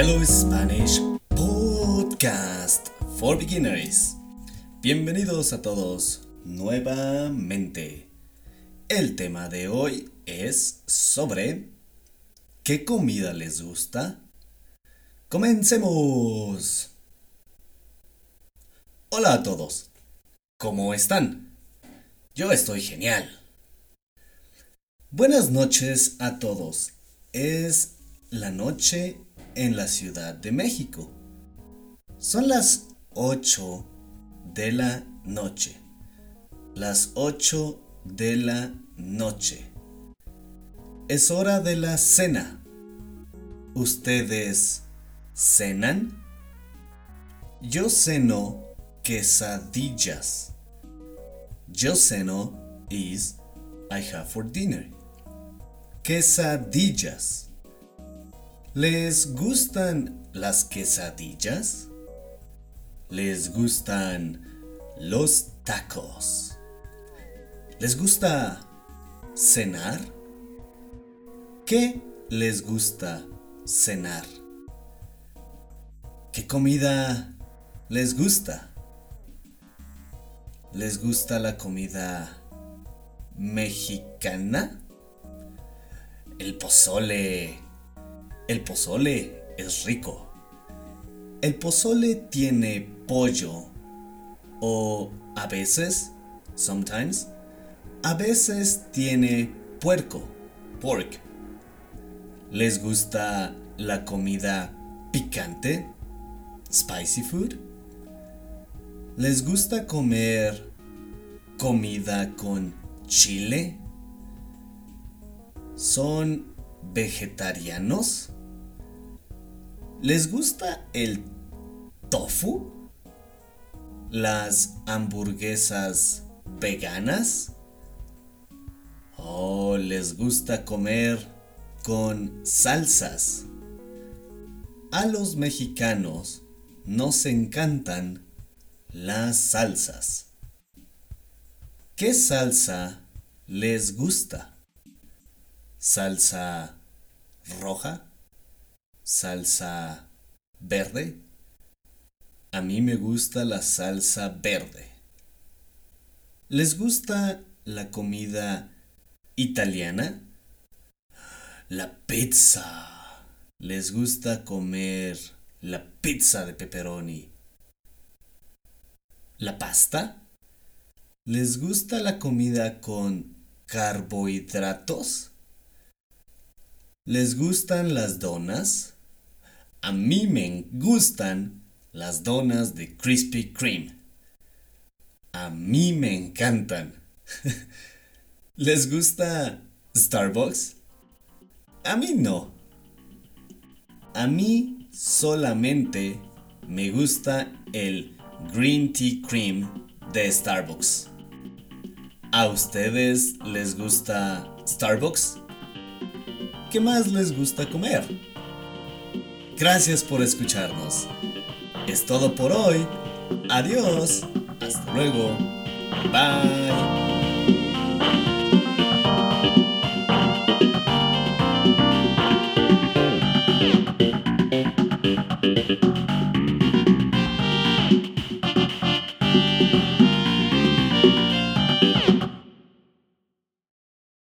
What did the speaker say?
Hello Spanish Podcast for Beginners. Bienvenidos a todos nuevamente. El tema de hoy es sobre ¿qué comida les gusta? Comencemos. Hola a todos. ¿Cómo están? Yo estoy genial. Buenas noches a todos. Es la noche en la Ciudad de México. Son las 8 de la noche. Las 8 de la noche. Es hora de la cena. ¿Ustedes cenan? Yo ceno quesadillas. Yo ceno is I have for dinner. Quesadillas. ¿Les gustan las quesadillas? ¿Les gustan los tacos? ¿Les gusta cenar? ¿Qué les gusta cenar? ¿Qué comida les gusta? ¿Les gusta la comida mexicana? El pozole el pozole es rico. El pozole tiene pollo o a veces, sometimes, a veces tiene puerco, pork. ¿Les gusta la comida picante? Spicy food? ¿Les gusta comer comida con chile? ¿Son vegetarianos? ¿Les gusta el tofu? ¿Las hamburguesas veganas? ¿O les gusta comer con salsas? A los mexicanos nos encantan las salsas. ¿Qué salsa les gusta? ¿Salsa roja? Salsa verde. A mí me gusta la salsa verde. ¿Les gusta la comida italiana? La pizza. ¿Les gusta comer la pizza de pepperoni? ¿La pasta? ¿Les gusta la comida con carbohidratos? ¿Les gustan las donas? A mí me gustan las donas de Krispy Kreme. A mí me encantan. ¿Les gusta Starbucks? A mí no. A mí solamente me gusta el Green Tea Cream de Starbucks. ¿A ustedes les gusta Starbucks? ¿Qué más les gusta comer? Gracias por escucharnos. Es todo por hoy. Adiós. Hasta luego. Bye.